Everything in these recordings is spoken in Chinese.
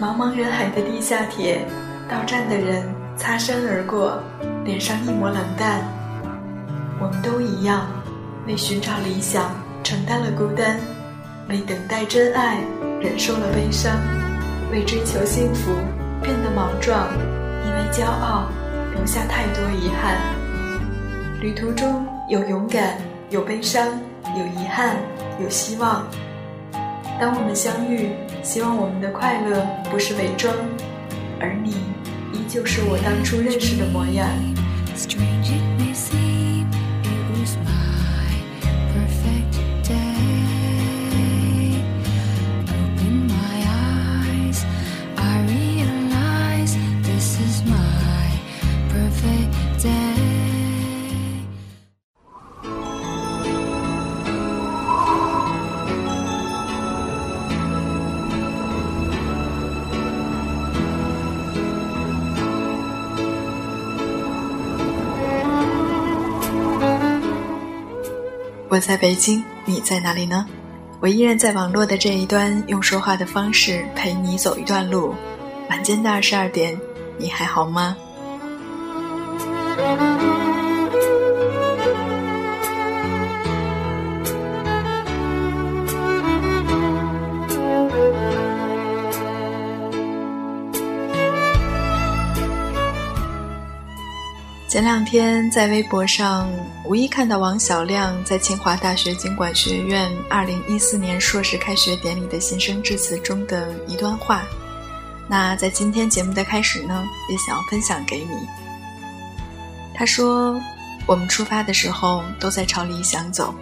茫茫人海的地下铁，到站的人擦身而过，脸上一抹冷淡。我们都一样，为寻找理想承担了孤单，为等待真爱忍受了悲伤，为追求幸福变得莽撞，因为骄傲留下太多遗憾。旅途中有勇敢，有悲伤，有遗憾，有希望。当我们相遇，希望我们的快乐不是伪装，而你依旧是我当初认识的模样 strangeness。在北京，你在哪里呢？我依然在网络的这一端，用说话的方式陪你走一段路。晚间的二十二点，你还好吗？前两天在微博上无意看到王小亮在清华大学经管学院二零一四年硕士开学典礼的新生致辞中的一段话，那在今天节目的开始呢，也想要分享给你。他说：“我们出发的时候都在朝理想走，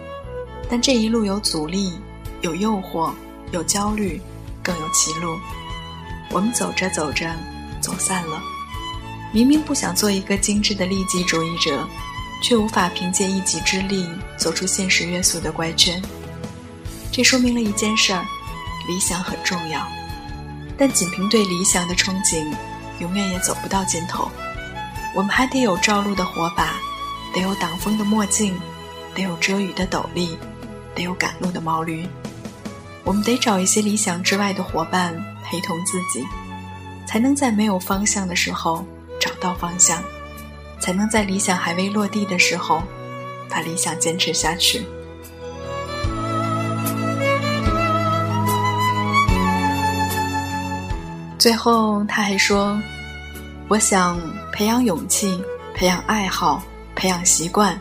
但这一路有阻力，有诱惑，有焦虑，更有歧路。我们走着走着，走散了。”明明不想做一个精致的利己主义者，却无法凭借一己之力走出现实约束的怪圈。这说明了一件事儿：理想很重要，但仅凭对理想的憧憬，永远也走不到尽头。我们还得有照路的火把，得有挡风的墨镜，得有遮雨的斗笠，得有赶路的毛驴。我们得找一些理想之外的伙伴陪同自己，才能在没有方向的时候。找到方向，才能在理想还未落地的时候，把理想坚持下去。最后，他还说：“我想培养勇气，培养爱好，培养习惯，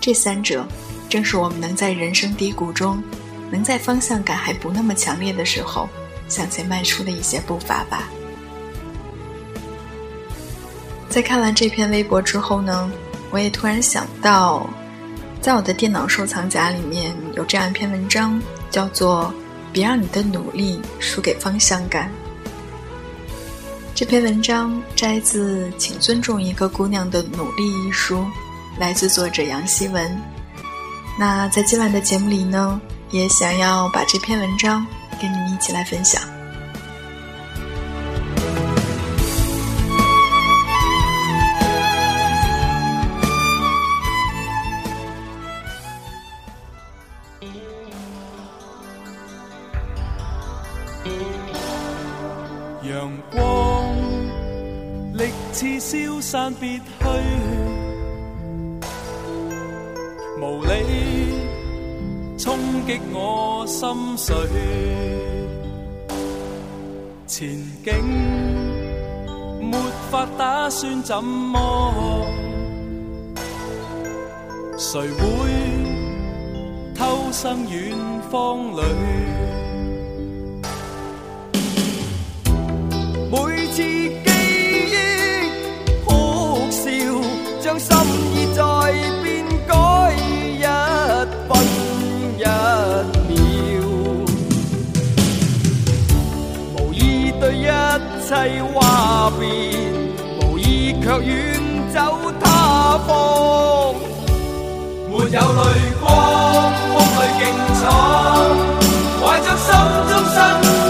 这三者，正是我们能在人生低谷中，能在方向感还不那么强烈的时候，向前迈出的一些步伐吧。”在看完这篇微博之后呢，我也突然想到，在我的电脑收藏夹里面有这样一篇文章，叫做《别让你的努力输给方向感》。这篇文章摘自《请尊重一个姑娘的努力》一书，来自作者杨希文。那在今晚的节目里呢，也想要把这篇文章跟你们一起来分享。散别去，无理冲击我心碎。前景没法打算怎么，谁会偷生远方里？将心意再变改一分一秒，无意对一切话别，无意却远走他方，没有泪光，梦里劲闯，怀着心中新。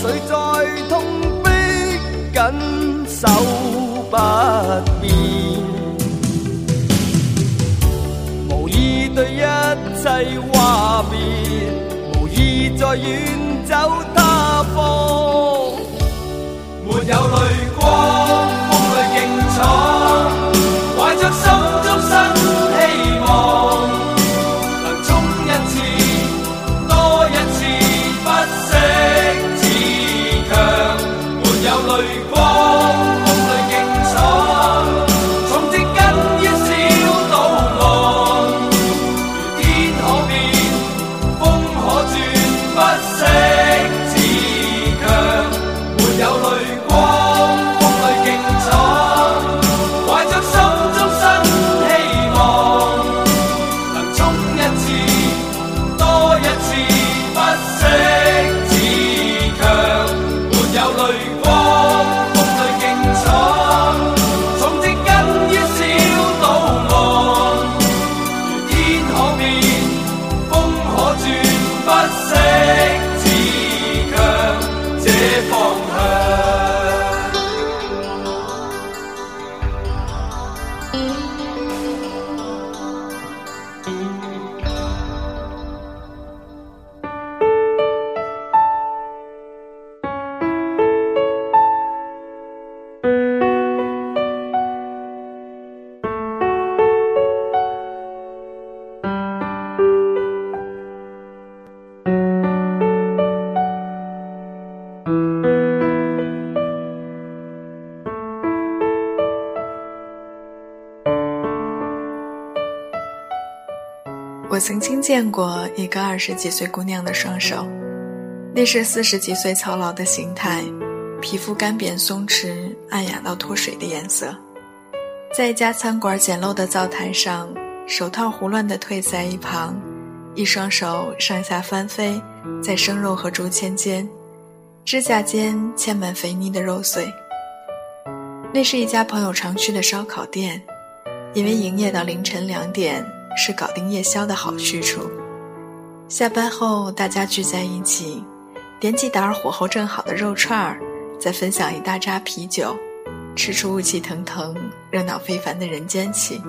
谁在痛逼紧守不变。无意对一切话别，无意再远走他方。没有泪光，风里劲闯，泪光，我曾经见过一个二十几岁姑娘的双手，那是四十几岁操劳的形态，皮肤干瘪松弛、暗哑到脱水的颜色。在一家餐馆简陋的灶台上，手套胡乱地褪在一旁，一双手上下翻飞在生肉和竹签间，指甲间嵌满肥腻的肉碎。那是一家朋友常去的烧烤店，因为营业到凌晨两点。是搞定夜宵的好去处。下班后，大家聚在一起，点几打火候正好的肉串儿，再分享一大扎啤酒，吃出雾气腾腾、热闹非凡的人间气。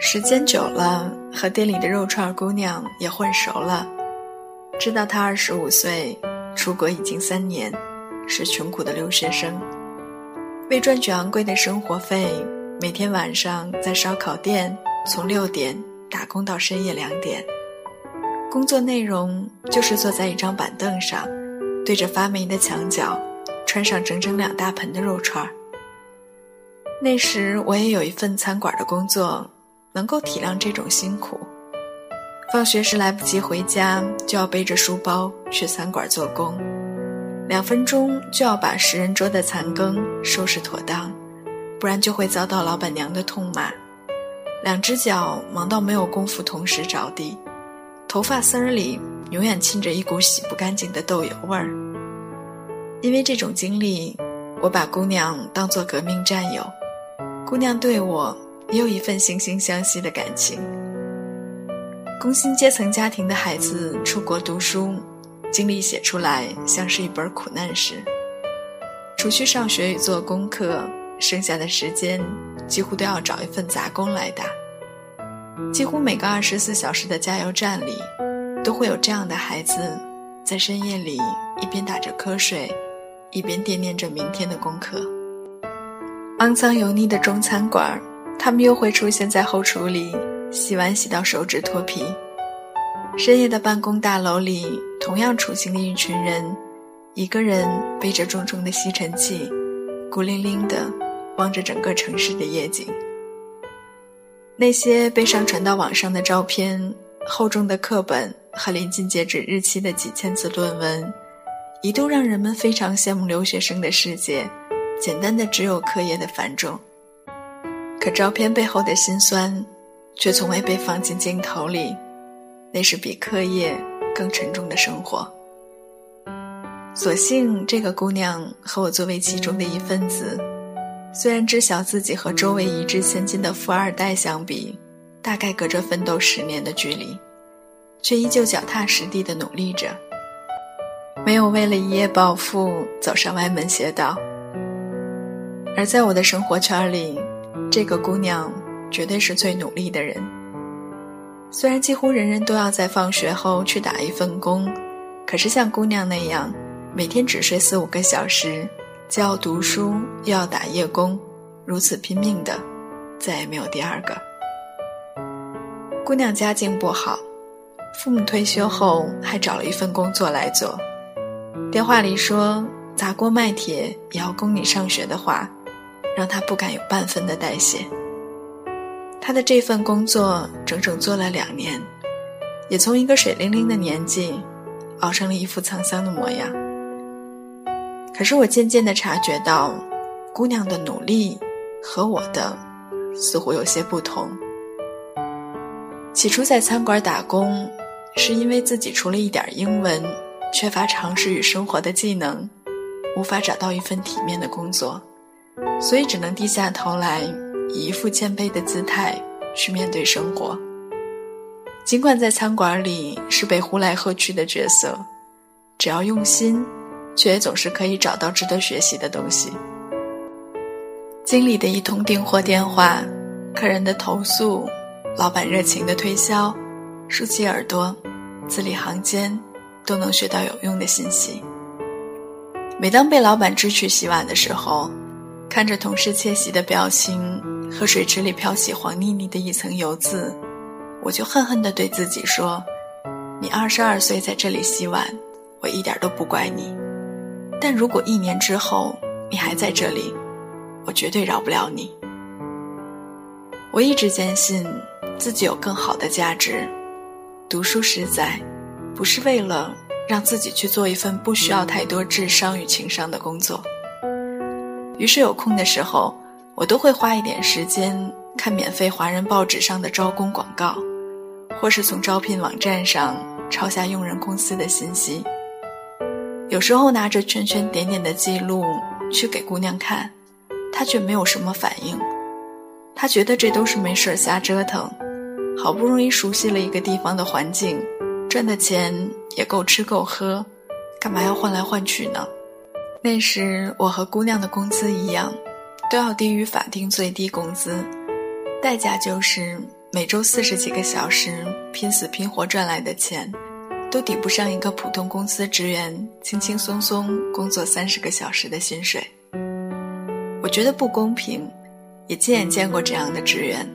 时间久了，和店里的肉串儿姑娘也混熟了，知道她二十五岁，出国已经三年，是穷苦的留学生，为赚取昂贵的生活费。每天晚上在烧烤店从六点打工到深夜两点，工作内容就是坐在一张板凳上，对着发霉的墙角，穿上整整两大盆的肉串儿。那时我也有一份餐馆的工作，能够体谅这种辛苦。放学时来不及回家，就要背着书包去餐馆做工，两分钟就要把十人桌的残羹收拾妥当。不然就会遭到老板娘的痛骂，两只脚忙到没有功夫同时着地，头发丝儿里永远沁着一股洗不干净的豆油味儿。因为这种经历，我把姑娘当作革命战友，姑娘对我也有一份惺惺相惜的感情。工薪阶层家庭的孩子出国读书，经历写出来像是一本苦难史，除去上学与做功课。剩下的时间，几乎都要找一份杂工来打。几乎每个二十四小时的加油站里，都会有这样的孩子，在深夜里一边打着瞌睡，一边惦念着明天的功课。肮脏油腻的中餐馆，他们又会出现在后厨里，洗碗洗到手指脱皮。深夜的办公大楼里，同样处境的一群人，一个人背着重重的吸尘器，孤零零的。望着整个城市的夜景，那些被上传到网上的照片，厚重的课本和临近截止日期的几千字论文，一度让人们非常羡慕留学生的世界，简单的只有课业的繁重。可照片背后的辛酸，却从未被放进镜头里，那是比课业更沉重的生活。所幸这个姑娘和我作为其中的一份子，虽然知晓自己和周围一掷千金的富二代相比，大概隔着奋斗十年的距离，却依旧脚踏实地的努力着，没有为了一夜暴富走上歪门邪道。而在我的生活圈里，这个姑娘绝对是最努力的人。虽然几乎人人都要在放学后去打一份工，可是像姑娘那样。每天只睡四五个小时，既要读书又要打夜工，如此拼命的，再也没有第二个。姑娘家境不好，父母退休后还找了一份工作来做。电话里说砸锅卖铁也要供你上学的话，让她不敢有半分的代谢。她的这份工作整整做了两年，也从一个水灵灵的年纪，熬成了一副沧桑的模样。可是我渐渐的察觉到，姑娘的努力和我的似乎有些不同。起初在餐馆打工，是因为自己除了一点英文，缺乏常识与生活的技能，无法找到一份体面的工作，所以只能低下头来，以一副谦卑的姿态去面对生活。尽管在餐馆里是被呼来喝去的角色，只要用心。却总是可以找到值得学习的东西。经理的一通订货电话，客人的投诉，老板热情的推销，竖起耳朵，字里行间都能学到有用的信息。每当被老板支去洗碗的时候，看着同事窃喜的表情和水池里飘起黄腻腻的一层油渍，我就恨恨地对自己说：“你二十二岁在这里洗碗，我一点都不怪你。”但如果一年之后你还在这里，我绝对饶不了你。我一直坚信自己有更好的价值，读书实在不是为了让自己去做一份不需要太多智商与情商的工作。于是有空的时候，我都会花一点时间看免费华人报纸上的招工广告，或是从招聘网站上抄下用人公司的信息。有时候拿着圈圈点点的记录去给姑娘看，她却没有什么反应。她觉得这都是没事瞎折腾，好不容易熟悉了一个地方的环境，赚的钱也够吃够喝，干嘛要换来换去呢？那时我和姑娘的工资一样，都要低于法定最低工资，代价就是每周四十几个小时拼死拼活赚来的钱。都抵不上一个普通公司职员轻轻松松工作三十个小时的薪水。我觉得不公平，也亲眼见过这样的职员，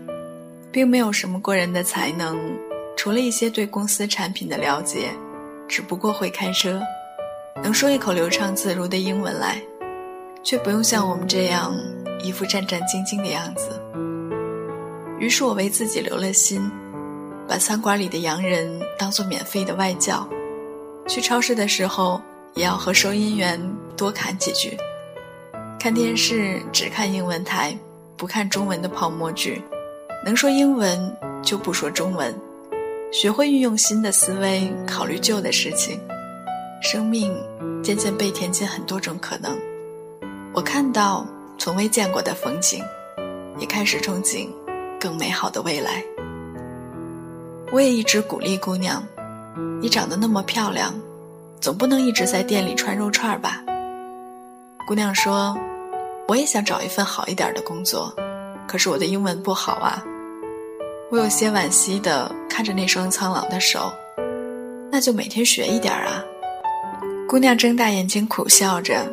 并没有什么过人的才能，除了一些对公司产品的了解，只不过会开车，能说一口流畅自如的英文来，却不用像我们这样一副战战兢兢的样子。于是我为自己留了心。把餐馆里的洋人当做免费的外教，去超市的时候也要和收银员多侃几句。看电视只看英文台，不看中文的泡沫剧，能说英文就不说中文，学会运用新的思维考虑旧的事情。生命渐渐被填进很多种可能，我看到从未见过的风景，也开始憧憬更美好的未来。我也一直鼓励姑娘：“你长得那么漂亮，总不能一直在店里串肉串吧？”姑娘说：“我也想找一份好一点的工作，可是我的英文不好啊。”我有些惋惜的看着那双苍老的手，那就每天学一点啊。姑娘睁大眼睛苦笑着：“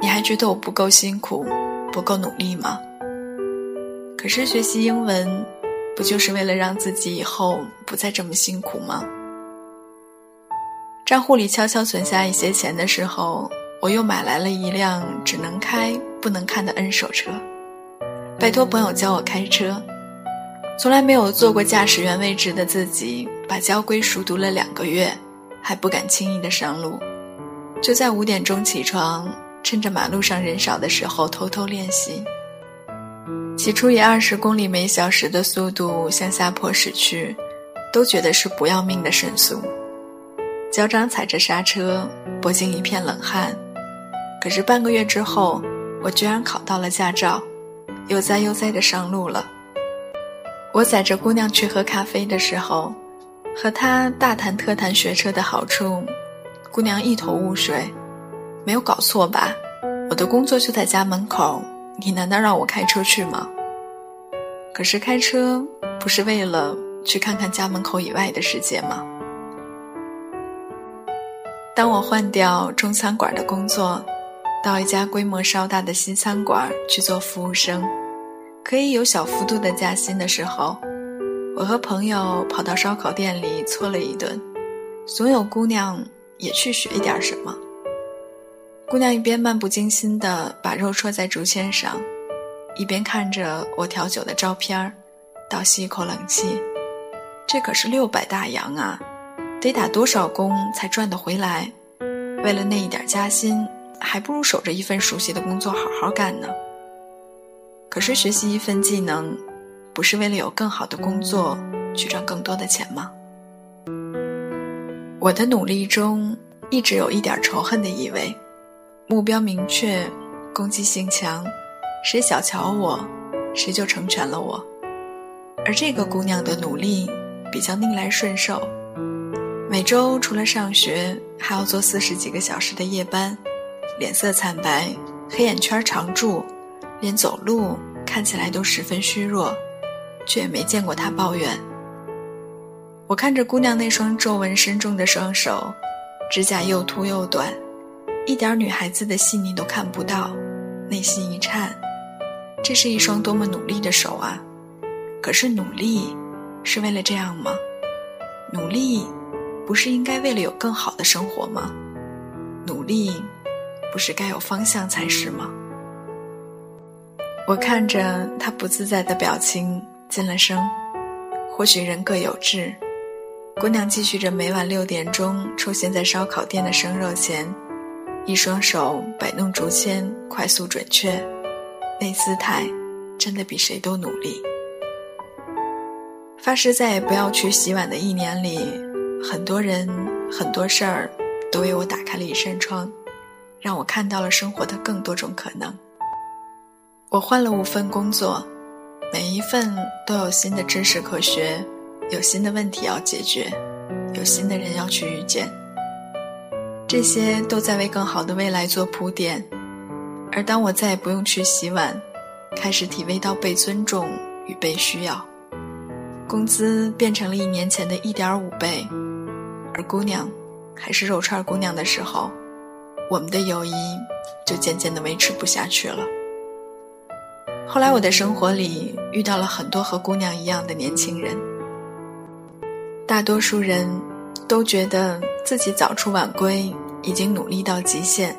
你还觉得我不够辛苦，不够努力吗？”可是学习英文。不就是为了让自己以后不再这么辛苦吗？账户里悄悄存下一些钱的时候，我又买来了一辆只能开不能看的 N 手车，拜托朋友教我开车。从来没有做过驾驶员位置的自己，把交规熟读了两个月，还不敢轻易的上路，就在五点钟起床，趁着马路上人少的时候偷偷练习。起初以二十公里每小时的速度向下坡驶去，都觉得是不要命的神速，脚掌踩着刹车，脖颈一片冷汗。可是半个月之后，我居然考到了驾照，悠哉悠哉的上路了。我载着姑娘去喝咖啡的时候，和她大谈特谈学车的好处，姑娘一头雾水，没有搞错吧？我的工作就在家门口。你难道让我开车去吗？可是开车不是为了去看看家门口以外的世界吗？当我换掉中餐馆的工作，到一家规模稍大的西餐馆去做服务生，可以有小幅度的加薪的时候，我和朋友跑到烧烤店里搓了一顿，总有姑娘也去学一点什么。姑娘一边漫不经心地把肉戳在竹签上，一边看着我调酒的照片儿，倒吸一口冷气。这可是六百大洋啊，得打多少工才赚得回来？为了那一点加薪，还不如守着一份熟悉的工作好好干呢。可是学习一份技能，不是为了有更好的工作去赚更多的钱吗？我的努力中一直有一点仇恨的意味。目标明确，攻击性强，谁小瞧我，谁就成全了我。而这个姑娘的努力比较逆来顺受，每周除了上学，还要做四十几个小时的夜班，脸色惨白，黑眼圈常驻，连走路看起来都十分虚弱，却也没见过她抱怨。我看着姑娘那双皱纹深重的双手，指甲又秃又短。一点女孩子的细腻都看不到，内心一颤，这是一双多么努力的手啊！可是努力，是为了这样吗？努力，不是应该为了有更好的生活吗？努力，不是该有方向才是吗？我看着他不自在的表情，进了声：“或许人各有志。”姑娘继续着每晚六点钟出现在烧烤店的生肉前。一双手摆弄竹签，快速准确，那姿态真的比谁都努力。发誓再也不要去洗碗的一年里，很多人、很多事儿都为我打开了一扇窗，让我看到了生活的更多种可能。我换了五份工作，每一份都有新的知识可学，有新的问题要解决，有新的人要去遇见。这些都在为更好的未来做铺垫，而当我再也不用去洗碗，开始体味到被尊重与被需要，工资变成了一年前的一点五倍，而姑娘还是肉串姑娘的时候，我们的友谊就渐渐的维持不下去了。后来我的生活里遇到了很多和姑娘一样的年轻人，大多数人。都觉得自己早出晚归，已经努力到极限，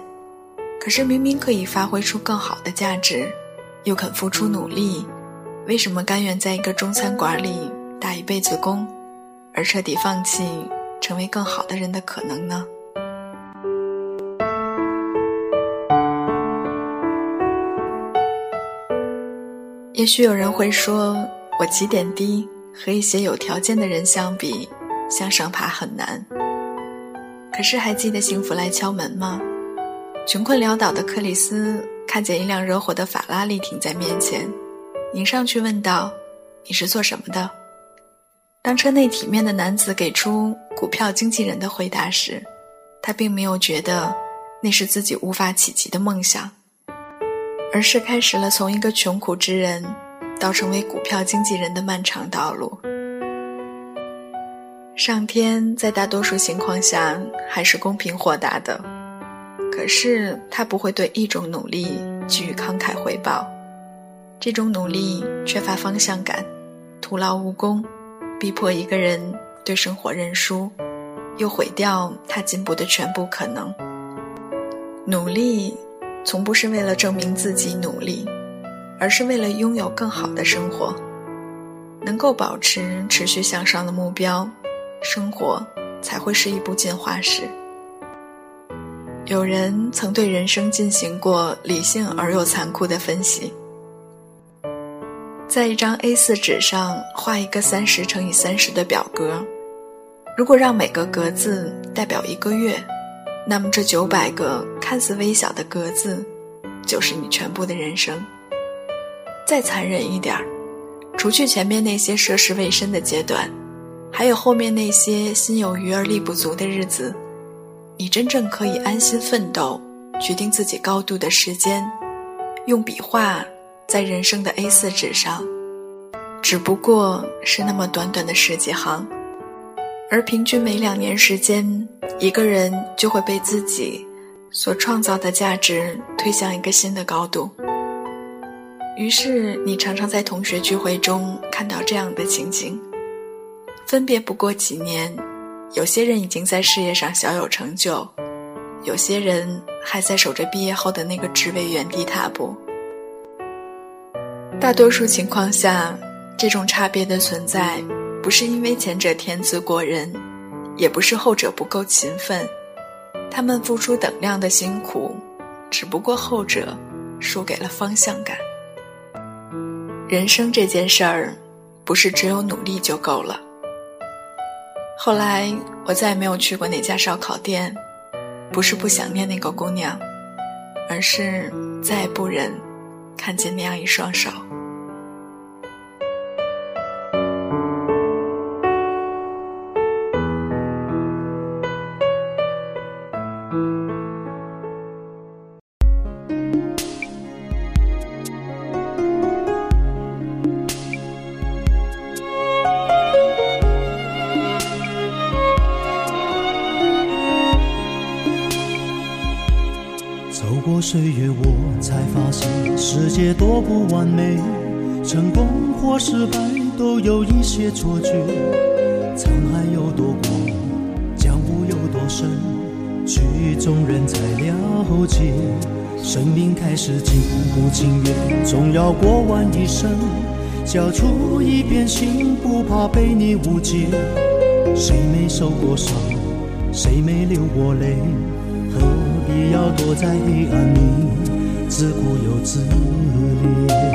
可是明明可以发挥出更好的价值，又肯付出努力，为什么甘愿在一个中餐馆里打一辈子工，而彻底放弃成为更好的人的可能呢？也许有人会说，我起点低，和一些有条件的人相比。向上爬很难，可是还记得幸福来敲门吗？穷困潦倒的克里斯看见一辆热火的法拉利停在面前，迎上去问道：“你是做什么的？”当车内体面的男子给出股票经纪人的回答时，他并没有觉得那是自己无法企及的梦想，而是开始了从一个穷苦之人到成为股票经纪人的漫长道路。上天在大多数情况下还是公平豁达的，可是他不会对一种努力给予慷慨回报。这种努力缺乏方向感，徒劳无功，逼迫一个人对生活认输，又毁掉他进步的全部可能。努力从不是为了证明自己努力，而是为了拥有更好的生活，能够保持持续向上的目标。生活才会是一部进化史。有人曾对人生进行过理性而又残酷的分析，在一张 A4 纸上画一个三十乘以三十的表格，如果让每个格子代表一个月，那么这九百个看似微小的格子，就是你全部的人生。再残忍一点儿，除去前面那些涉世未深的阶段，还有后面那些心有余而力不足的日子。你真正可以安心奋斗、决定自己高度的时间，用笔画在人生的 A4 纸上，只不过是那么短短的十几行，而平均每两年时间，一个人就会被自己所创造的价值推向一个新的高度。于是，你常常在同学聚会中看到这样的情景：分别不过几年。有些人已经在事业上小有成就，有些人还在守着毕业后的那个职位原地踏步。大多数情况下，这种差别的存在，不是因为前者天资过人，也不是后者不够勤奋，他们付出等量的辛苦，只不过后者输给了方向感。人生这件事儿，不是只有努力就够了。后来，我再也没有去过那家烧烤店，不是不想念那个姑娘，而是再也不忍看见那样一双手。失败都有一些错觉。沧海有多广，江湖有多深，曲中人才了解。生命开始情不情愿，总要过完一生，交出一片心，不怕被你误解。谁没受过伤，谁没流过泪？何必要躲在黑暗里，自顾又自怜。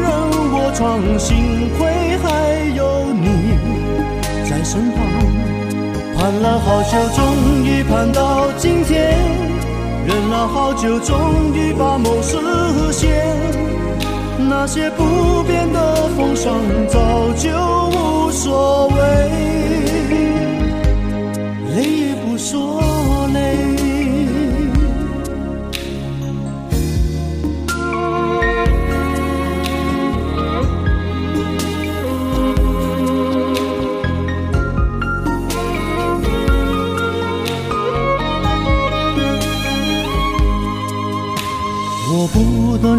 任我闯，幸亏还有你在身旁。盼了好久，终于盼到今天。忍了好久，终于把梦实现。那些不变的风霜，早就无所谓，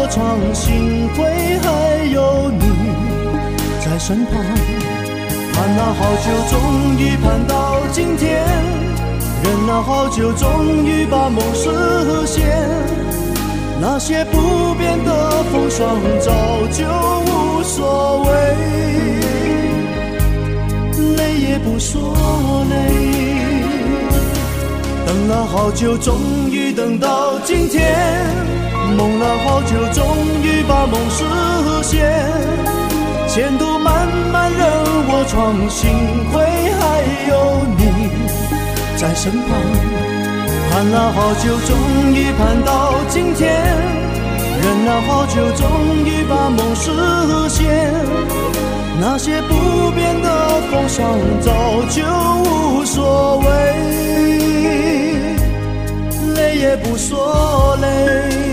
我闯，幸亏还有你在身旁。盼了好久，终于盼到今天；忍了好久，终于把梦实现。那些不变的风霜，早就无所谓，累也不说累。等了好久，终于等到今天；梦了好久，终于把梦实现。前途漫漫任我闯，幸亏还有你在身旁，盼了好久，终于盼到今天；忍了好久，终于把梦实现。那些不变的风霜早就无所谓，累也不说累。